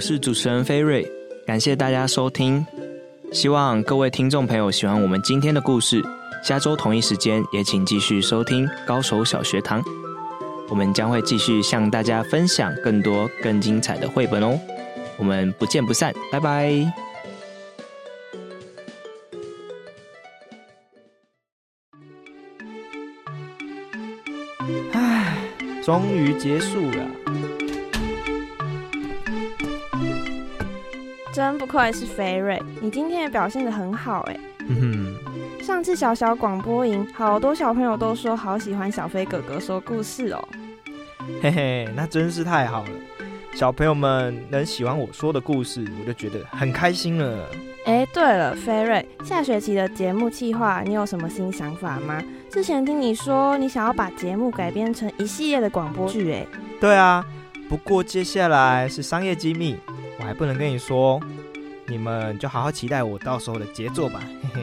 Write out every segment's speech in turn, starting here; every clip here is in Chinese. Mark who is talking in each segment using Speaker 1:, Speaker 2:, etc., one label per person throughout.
Speaker 1: 我是主持人菲瑞，感谢大家收听，希望各位听众朋友喜欢我们今天的故事。下周同一时间也请继续收听高手小学堂，我们将会继续向大家分享更多更精彩的绘本哦。我们不见不散，拜拜。
Speaker 2: 唉，终于结束了。
Speaker 3: 真不愧是菲瑞，你今天也表现得很好哎。
Speaker 2: 嗯
Speaker 3: 哼，上次小小广播营，好多小朋友都说好喜欢小飞哥哥说故事哦。
Speaker 2: 嘿嘿，那真是太好了，小朋友们能喜欢我说的故事，我就觉得很开心了。
Speaker 3: 哎，对了，菲瑞，下学期的节目计划你有什么新想法吗？之前听你说你想要把节目改编成一系列的广播剧，哎。
Speaker 2: 对啊，不过接下来是商业机密。我还不能跟你说，你们就好好期待我到时候的杰作吧，嘿嘿。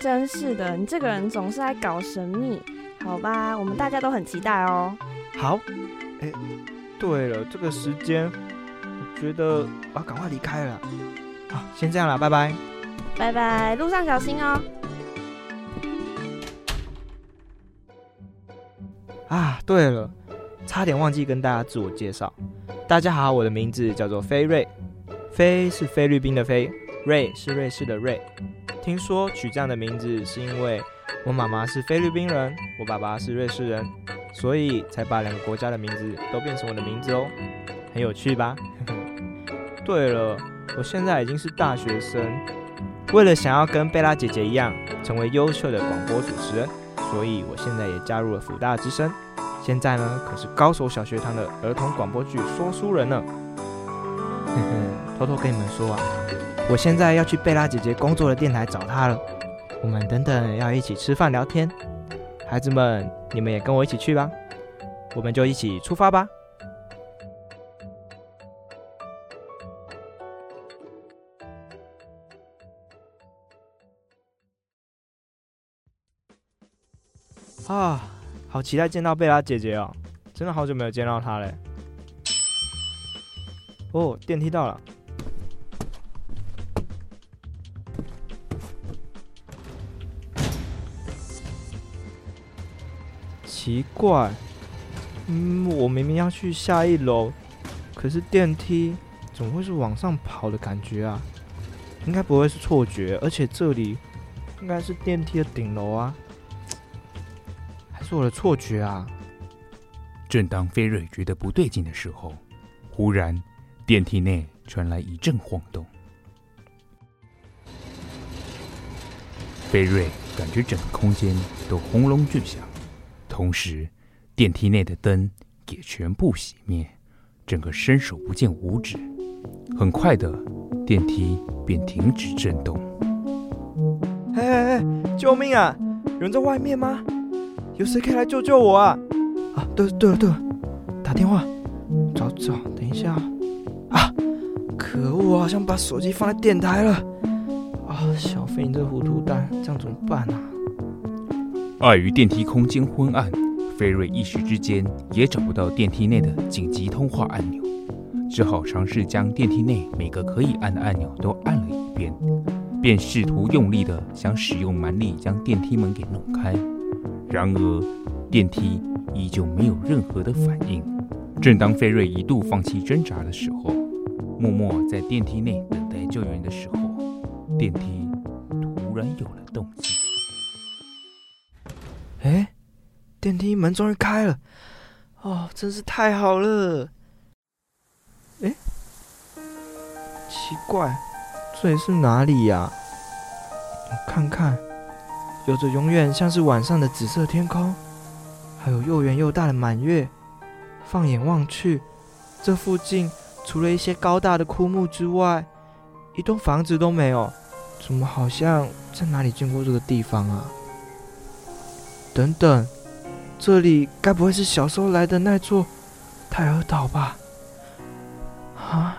Speaker 3: 真是的，你这个人总是爱搞神秘。好吧，我们大家都很期待哦。
Speaker 2: 好，哎，对了，这个时间，我觉得我要赶快离开了。好，先这样了，拜拜。
Speaker 3: 拜拜，路上小心哦。
Speaker 2: 啊，对了，差点忘记跟大家自我介绍。大家好，我的名字叫做菲瑞，菲是菲律宾的菲，瑞是瑞士的瑞。听说取这样的名字是因为我妈妈是菲律宾人，我爸爸是瑞士人，所以才把两个国家的名字都变成我的名字哦，很有趣吧？对了，我现在已经是大学生，为了想要跟贝拉姐姐一样成为优秀的广播主持人，所以我现在也加入了辅大之声。现在呢，可是高手小学堂的儿童广播剧说书人呢。偷偷跟你们说啊，我现在要去贝拉姐姐工作的电台找她了。我们等等要一起吃饭聊天，孩子们，你们也跟我一起去吧。我们就一起出发吧。啊。好期待见到贝拉姐姐哦！真的好久没有见到她嘞。哦，电梯到了。奇怪，嗯，我明明要去下一楼，可是电梯怎么会是往上跑的感觉啊？应该不会是错觉，而且这里应该是电梯的顶楼啊，是我的错觉啊？
Speaker 4: 正当菲瑞觉得不对劲的时候，忽然电梯内传来一阵晃动。菲瑞感觉整个空间都轰隆巨响，同时电梯内的灯也全部熄灭，整个伸手不见五指。很快的，电梯便停止震动。
Speaker 2: 哎哎哎！救命啊！有人在外面吗？有谁可以来救救我啊？啊，对对了对了，打电话。找找，等一下。啊！可恶，我好像把手机放在电台了。啊，小飞，你这糊涂蛋，这样怎么办啊？
Speaker 4: 碍于电梯空间昏暗，菲瑞一时之间也找不到电梯内的紧急通话按钮。只好尝试将电梯内每个可以按的按钮都按了一遍，便试图用力的想使用蛮力将电梯门给弄开。然而，电梯依旧没有任何的反应。正当菲瑞一度放弃挣扎的时候，默默在电梯内等待救援的时候，电梯突然有了动静。
Speaker 2: 哎，电梯门终于开了！哦，真是太好了！哎，奇怪，这里是哪里呀？我看看，有着永远像是晚上的紫色天空，还有又圆又大的满月。放眼望去，这附近除了一些高大的枯木之外，一栋房子都没有。怎么好像在哪里见过这个地方啊？等等，这里该不会是小时候来的那座泰尔岛吧？啊！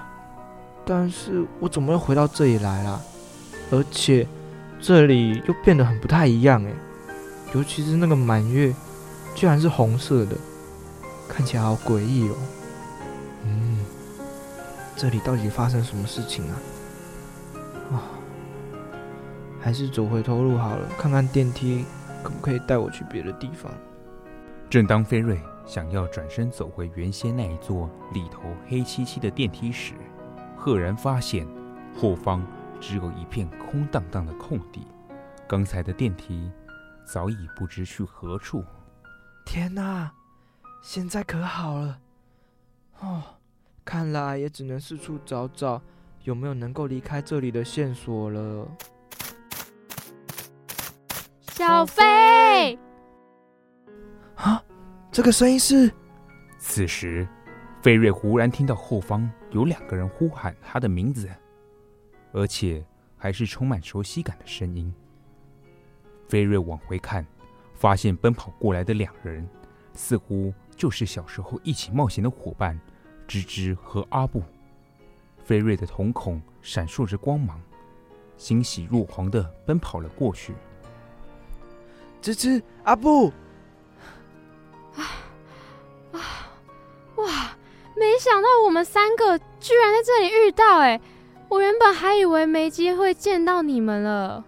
Speaker 2: 但是我怎么又回到这里来了？而且这里又变得很不太一样哎，尤其是那个满月，居然是红色的，看起来好诡异哦。嗯，这里到底发生什么事情啊？啊，还是走回头路好了，看看电梯可不可以带我去别的地方。
Speaker 4: 正当菲瑞想要转身走回原先那一座里头黑漆漆的电梯时，赫然发现后方只有一片空荡荡的空地，刚才的电梯早已不知去何处。
Speaker 2: 天哪，现在可好了！哦，看来也只能四处找找有没有能够离开这里的线索了。
Speaker 5: 小飞。
Speaker 2: 啊！这个声音是……
Speaker 4: 此时，菲瑞忽然听到后方有两个人呼喊他的名字，而且还是充满熟悉感的声音。菲瑞往回看，发现奔跑过来的两人似乎就是小时候一起冒险的伙伴芝芝和阿布。菲瑞的瞳孔闪烁着光芒，欣喜若狂地奔跑了过去。
Speaker 2: 芝芝，阿布。
Speaker 5: 啊啊哇没想到我们三个居然在这里遇到，哎，我原本还以为没机会见到你们了。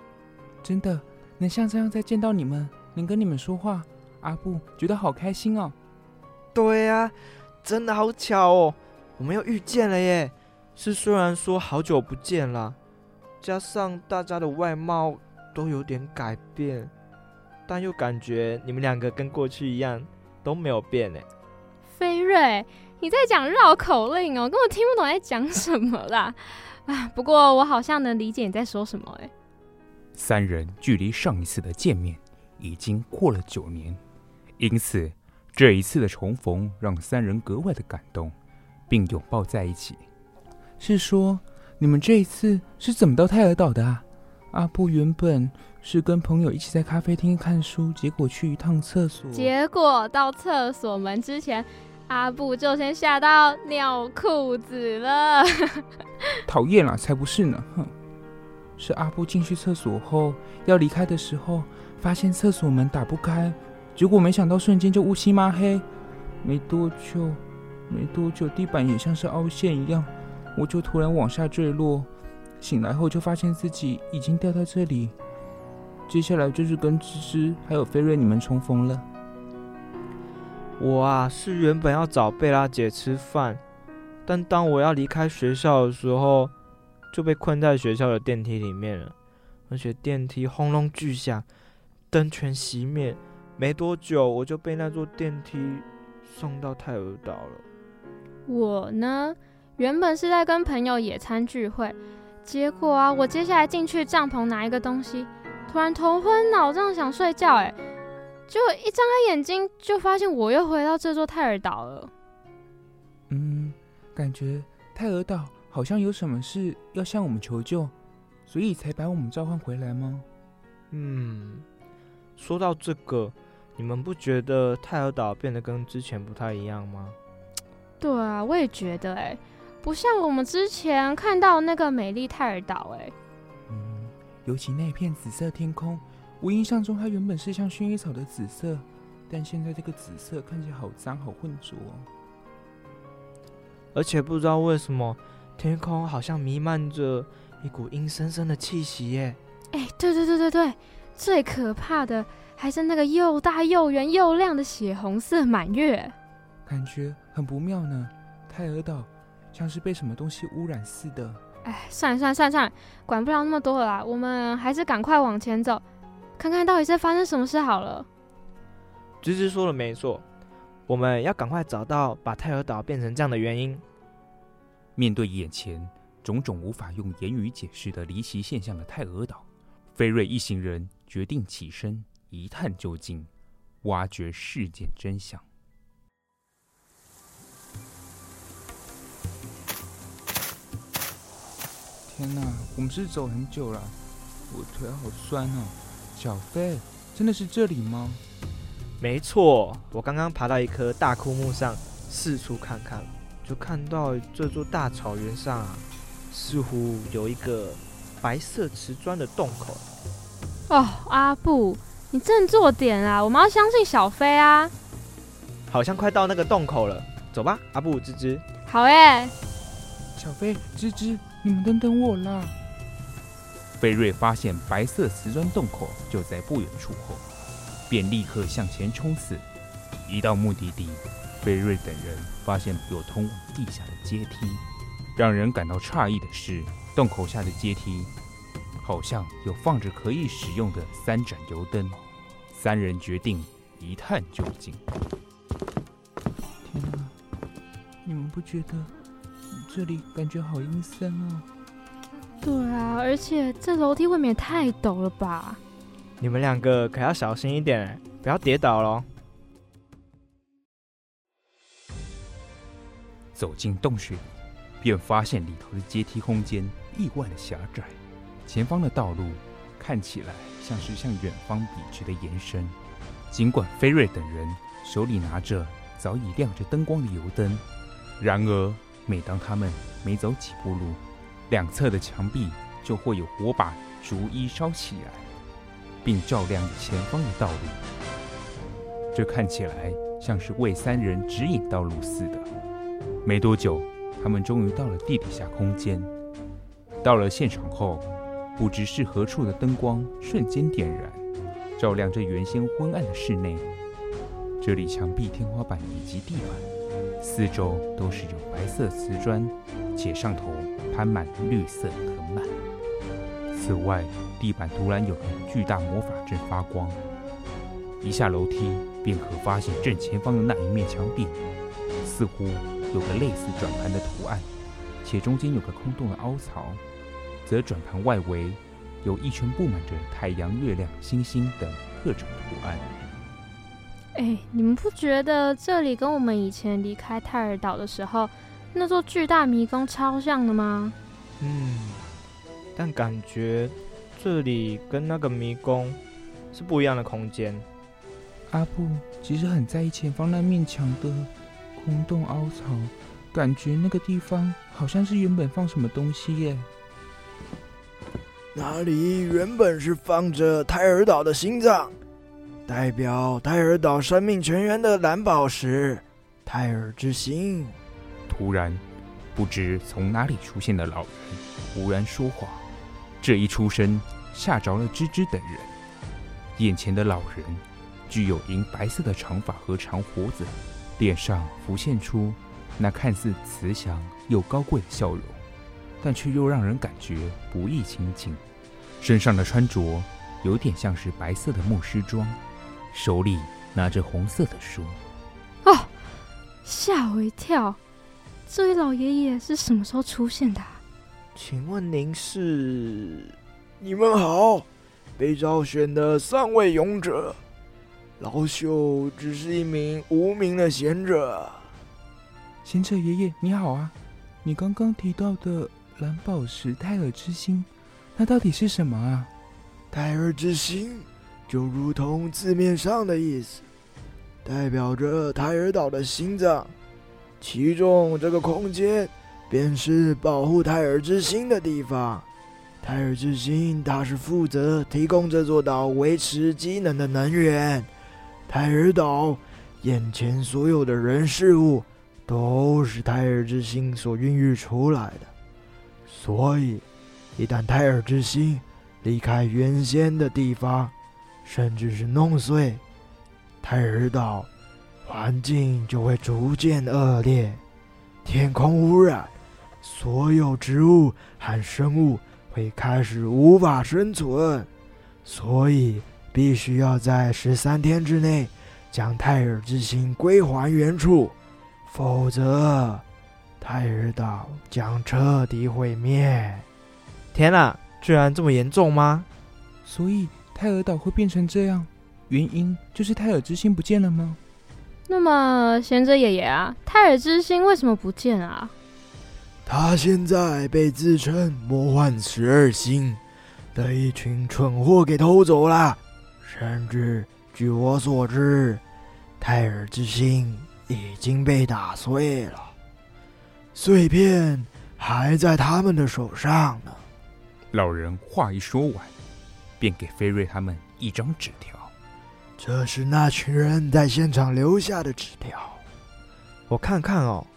Speaker 4: 真的能像这样再见到你们，能跟你们说话，阿布觉得好开心哦。
Speaker 2: 对啊，真的好巧哦，我们又遇见了耶。是虽然说好久不见了，加上大家的外貌都有点改变，但又感觉你们两个跟过去一样都没有变哎。
Speaker 5: 飞瑞。你在讲绕口令哦，根本听不懂在讲什么啦！啊，不过我好像能理解你在说什么哎。
Speaker 4: 三人距离上一次的见面已经过了九年，因此这一次的重逢让三人格外的感动，并拥抱在一起。是说你们这一次是怎么到泰尔岛的啊？阿布原本是跟朋友一起在咖啡厅看书，结果去一趟厕所，
Speaker 5: 结果到厕所门之前。阿布就先吓到尿裤子了，
Speaker 4: 讨厌啦，才不是呢！哼，是阿布进去厕所后要离开的时候，发现厕所门打不开，结果没想到瞬间就乌漆嘛黑，没多久，没多久地板也像是凹陷一样，我就突然往下坠落，醒来后就发现自己已经掉在这里，接下来就是跟芝芝还有菲瑞你们重逢了。
Speaker 2: 我啊，是原本要找贝拉姐吃饭，但当我要离开学校的时候，就被困在学校的电梯里面了，而且电梯轰隆巨响，灯全熄灭，没多久我就被那座电梯送到泰尔岛了。
Speaker 5: 我呢，原本是在跟朋友野餐聚会，结果啊，我接下来进去帐篷拿一个东西，突然头昏脑胀想睡觉，哎，就一张开眼睛就发现我又回到这座泰尔岛了。
Speaker 4: 嗯。感觉泰尔岛好像有什么事要向我们求救，所以才把我们召唤回来吗？
Speaker 2: 嗯，说到这个，你们不觉得泰尔岛变得跟之前不太一样吗？
Speaker 5: 对啊，我也觉得哎，不像我们之前看到那个美丽泰尔岛哎。
Speaker 4: 嗯，尤其那片紫色天空，我印象中它原本是像薰衣草的紫色，但现在这个紫色看起来好脏好浑浊。
Speaker 2: 而且不知道为什么，天空好像弥漫着一股阴森森的气息耶！
Speaker 5: 哎，对对对对对，最可怕的还是那个又大又圆又亮的血红色满月，
Speaker 4: 感觉很不妙呢。泰尔岛像是被什么东西污染似的。
Speaker 5: 哎，算了算了算了算了，管不了那么多了啦，我们还是赶快往前走，看看到底在发生什么事好了。
Speaker 2: 芝芝说的没错。我们要赶快找到把泰尔岛变成这样的原因。
Speaker 4: 面对眼前种种无法用言语解释的离奇现象的泰尔岛，菲瑞一行人决定起身一探究竟，挖掘事件真相。天哪，我们是走很久了，我腿好酸哦。小飞，真的是这里吗？
Speaker 2: 没错，我刚刚爬到一棵大枯木上，四处看看，就看到这座大草原上啊，似乎有一个白色瓷砖的洞口。
Speaker 5: 哦，阿布，你振作点啊！我们要相信小飞啊！
Speaker 2: 好像快到那个洞口了，走吧，阿布、吱吱。
Speaker 5: 好耶！
Speaker 4: 小飞、吱吱，你们等等我啦！菲瑞发现白色瓷砖洞口就在不远处后。便立刻向前冲刺。一到目的地，菲瑞等人发现有通往地下的阶梯。让人感到诧异的是，洞口下的阶梯好像有放着可以使用的三盏油灯。三人决定一探究竟。天哪，你们不觉得这里感觉好阴森啊？
Speaker 5: 对啊，而且这楼梯未免太陡了吧？
Speaker 2: 你们两个可要小心一点，不要跌倒喽！
Speaker 4: 走进洞穴，便发现里头的阶梯空间意外的狭窄，前方的道路看起来像是向远方笔直的延伸。尽管菲瑞等人手里拿着早已亮着灯光的油灯，然而每当他们每走几步路，两侧的墙壁就会有火把逐一烧起来。并照亮前方的道路，这看起来像是为三人指引道路似的。没多久，他们终于到了地底下空间。到了现场后，不知是何处的灯光瞬间点燃，照亮这原先昏暗的室内。这里墙壁、天花板以及地板，四周都是有白色瓷砖，且上头攀满绿色藤蔓。此外，地板突然有个巨大魔法阵发光，一下楼梯便可发现正前方的那一面墙壁，似乎有个类似转盘的图案，且中间有个空洞的凹槽，则转盘外围有一圈布满着太阳、月亮、星星等各种图案。
Speaker 5: 哎，你们不觉得这里跟我们以前离开泰尔岛的时候那座巨大迷宫超像的吗？
Speaker 2: 嗯，但感觉。这里跟那个迷宫是不一样的空间。
Speaker 4: 阿布其实很在意前方那面墙的空洞凹槽，感觉那个地方好像是原本放什么东西耶。
Speaker 6: 那里原本是放着泰尔岛的心脏，代表泰尔岛生命泉源的蓝宝石——泰尔之心。
Speaker 4: 突然，不知从哪里出现的老人忽然说话。这一出声吓着了芝芝等人。眼前的老人具有银白色的长发和长胡子，脸上浮现出那看似慈祥又高贵的笑容，但却又让人感觉不易亲近。身上的穿着有点像是白色的牧师装，手里拿着红色的书。
Speaker 5: 哦，吓我一跳！这位老爷爷是什么时候出现的啊？
Speaker 6: 请问您是？你们好，被召选的三位勇者。老朽只是一名无名的贤者。
Speaker 4: 贤者爷爷，你好啊！你刚刚提到的蓝宝石泰尔之心，那到底是什么啊？
Speaker 6: 泰尔之心，就如同字面上的意思，代表着泰尔岛的心脏。其中这个空间，便是保护泰尔之心的地方。泰尔之心，它是负责提供这座岛维持机能的能源。泰尔岛眼前所有的人事物。都是泰尔之心所孕育出来的，所以一旦泰尔之心离开原先的地方，甚至是弄碎，泰尔岛环境就会逐渐恶劣，天空污染，所有植物和生物会开始无法生存，所以必须要在十三天之内将泰尔之心归还原处。否则，泰尔岛将彻底毁灭。
Speaker 2: 天哪，居然这么严重吗？
Speaker 4: 所以泰尔岛会变成这样，原因就是泰尔之心不见了吗？
Speaker 5: 那么，贤者爷爷啊，泰尔之心为什么不见啊？
Speaker 6: 他现在被自称魔幻十二星的一群蠢货给偷走了，甚至据我所知，泰尔之心。已经被打碎了，碎片还在他们的手上呢。
Speaker 4: 老人话一说完，便给菲瑞他们一张纸条。
Speaker 6: 这是那群人在现场留下的纸条。
Speaker 2: 我看看哦，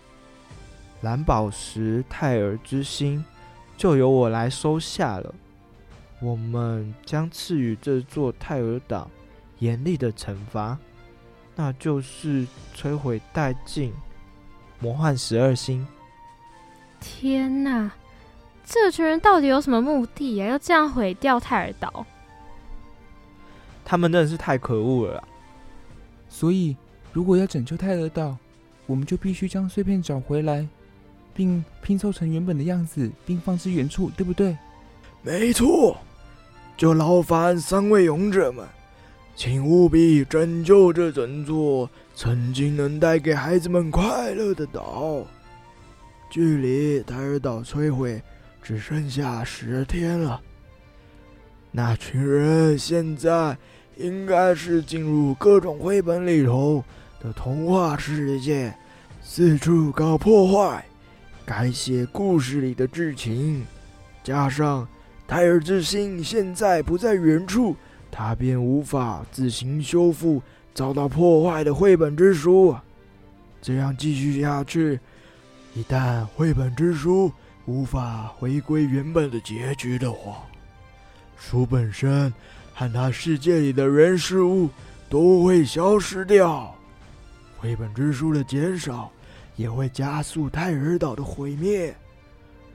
Speaker 2: 蓝宝石泰尔之心就由我来收下了。我们将赐予这座泰尔岛严厉的惩罚。那就是摧毁殆尽魔幻十二星。
Speaker 5: 天哪，这群人到底有什么目的呀？要这样毁掉泰尔岛？
Speaker 2: 他们真的是太可恶了。
Speaker 4: 所以，如果要拯救泰尔岛，我们就必须将碎片找回来，并拼凑成原本的样子，并放置原处，对不对？
Speaker 6: 没错，就劳烦三位勇者们。请务必拯救这整座曾经能带给孩子们快乐的岛。距离泰尔岛摧毁只剩下十天了。那群人现在应该是进入各种绘本里头的童话世界，四处搞破坏，改写故事里的剧情。加上泰尔之心现在不在原处。他便无法自行修复遭到破坏的绘本之书。这样继续下去，一旦绘本之书无法回归原本的结局的话，书本身和他世界里的人事物都会消失掉。绘本之书的减少也会加速泰尔岛的毁灭。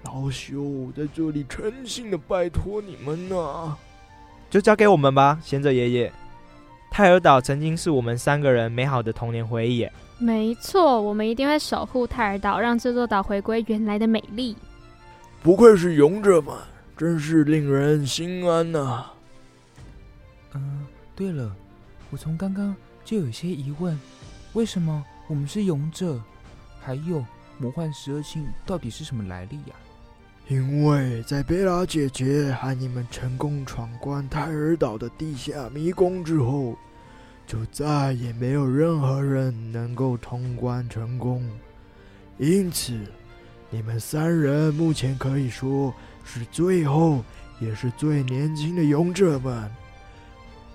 Speaker 6: 老朽在这里诚心的拜托你们呐、啊！
Speaker 2: 就交给我们吧，贤者爷爷。泰尔岛曾经是我们三个人美好的童年回忆。
Speaker 5: 没错，我们一定会守护泰尔岛，让这座岛回归原来的美丽。
Speaker 6: 不愧是勇者们，真是令人心安呐、啊。
Speaker 4: 嗯、呃，对了，我从刚刚就有些疑问：为什么我们是勇者？还有魔幻十二星到底是什么来历呀、啊？
Speaker 6: 因为在贝拉姐姐和你们成功闯关泰尔岛的地下迷宫之后，就再也没有任何人能够通关成功。因此，你们三人目前可以说是最后也是最年轻的勇者们。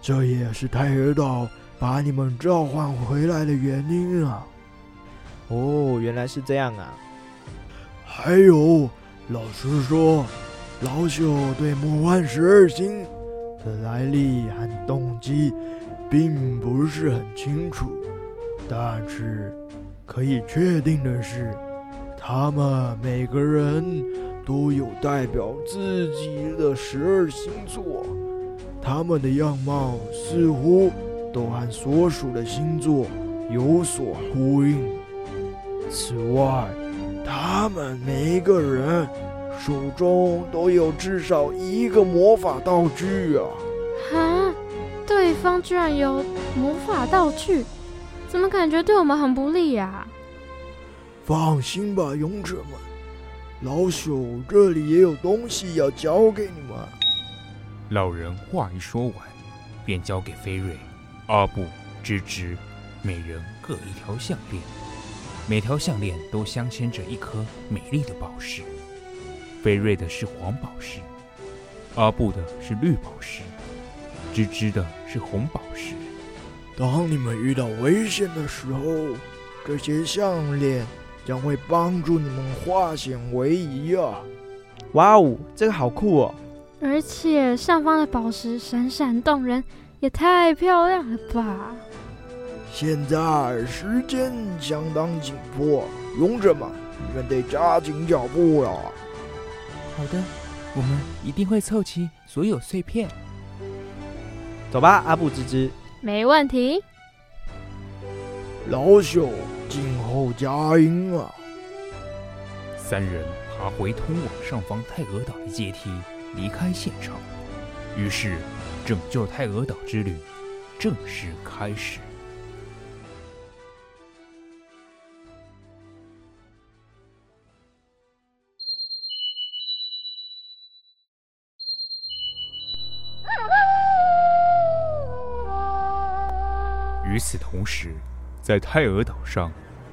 Speaker 6: 这也是泰尔岛把你们召唤回来的原因啊！
Speaker 2: 哦，原来是这样啊！
Speaker 6: 还有。老实说，老朽对魔幻十二星的来历和动机并不是很清楚，但是可以确定的是，他们每个人都有代表自己的十二星座，他们的样貌似乎都和所属的星座有所呼应。此外，他们每一个人手中都有至少一个魔法道具啊！
Speaker 5: 哈，对方居然有魔法道具，怎么感觉对我们很不利呀？
Speaker 6: 放心吧，勇者们，老朽这里也有东西要交给你们。
Speaker 4: 老人话一说完，便交给菲瑞、阿布、吱吱，每人各一条项链。每条项链都镶嵌着一颗美丽的宝石。菲瑞的是黄宝石，阿布的是绿宝石，吱吱的是红宝石。
Speaker 6: 当你们遇到危险的时候，这些项链将会帮助你们化险为夷啊！
Speaker 2: 哇哦，这个好酷哦！
Speaker 5: 而且上方的宝石闪闪动人，也太漂亮了吧！
Speaker 6: 现在时间相当紧迫，勇者们，你们得加紧脚步了。
Speaker 4: 好的，我们一定会凑齐所有碎片。
Speaker 2: 走吧，阿布吱吱。
Speaker 5: 没问题。
Speaker 6: 老朽静候佳音啊！
Speaker 4: 三人爬回通往上方太娥岛的阶梯，离开现场。于是，拯救太娥岛之旅正式开始。与此同时，在太娥岛上，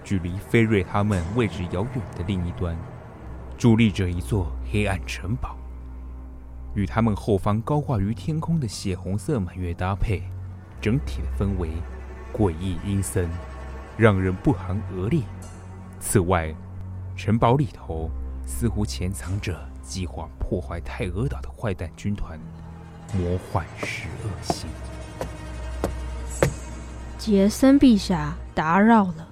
Speaker 4: 距离菲瑞他们位置遥远的另一端，伫立着一座黑暗城堡。与他们后方高挂于天空的血红色满月搭配，整体的氛围诡异阴森，让人不寒而栗。此外，城堡里头似乎潜藏着计划破坏太娥岛的坏蛋军团——魔幻十恶星。
Speaker 5: 杰森陛下，打扰了。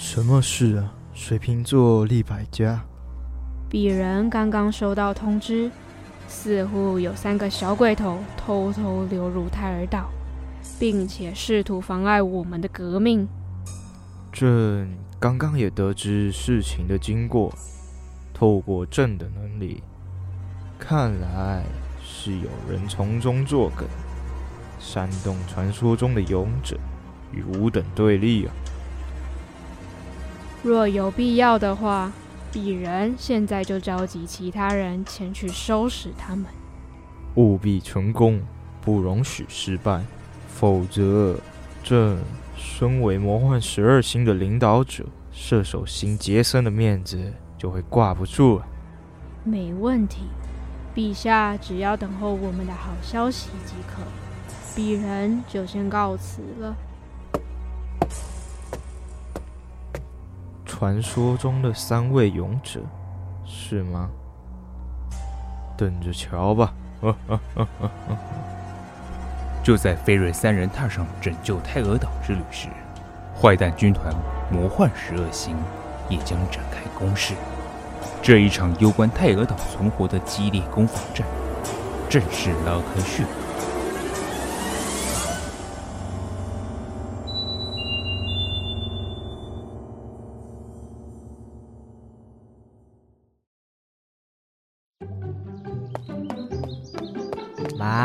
Speaker 2: 什么事啊？水瓶座立百家。
Speaker 5: 鄙人刚刚收到通知，似乎有三个小鬼头偷偷流入太尔岛，并且试图妨碍我们的革命。
Speaker 2: 朕刚刚也得知事情的经过，透过朕的能力，看来是有人从中作梗。煽动传说中的勇者与吾等对立啊！
Speaker 5: 若有必要的话，鄙人现在就召集其他人前去收拾他们。
Speaker 2: 务必成功，不容许失败，否则朕身为魔幻十二星的领导者，射手星杰森的面子就会挂不住了。
Speaker 5: 没问题，陛下只要等候我们的好消息即可。鄙人就先告辞了。
Speaker 2: 传说中的三位勇者，是吗？等着瞧吧！
Speaker 4: 就在菲瑞三人踏上拯救泰俄岛之旅时，坏蛋军团魔幻十二星也将展开攻势。这一场攸关泰俄岛存活的激烈攻防战，正式拉开序幕。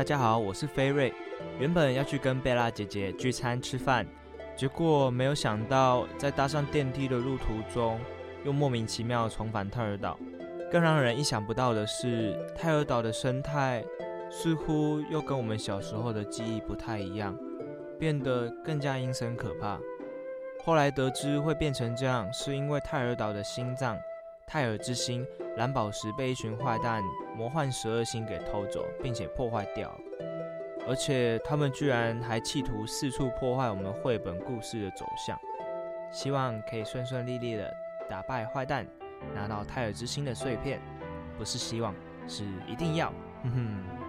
Speaker 2: 大家好，我是菲瑞。原本要去跟贝拉姐姐聚餐吃饭，结果没有想到在搭上电梯的路途中，又莫名其妙重返泰尔岛。更让人意想不到的是，泰尔岛的生态似乎又跟我们小时候的记忆不太一样，变得更加阴森可怕。后来得知会变成这样，是因为泰尔岛的心脏——泰尔之心蓝宝石被一群坏蛋魔幻十二星给偷走，并且破坏掉。而且他们居然还企图四处破坏我们绘本故事的走向。希望可以顺顺利利的打败坏蛋。拿到泰尔之星的碎片，不是希望，是一定要。哼哼。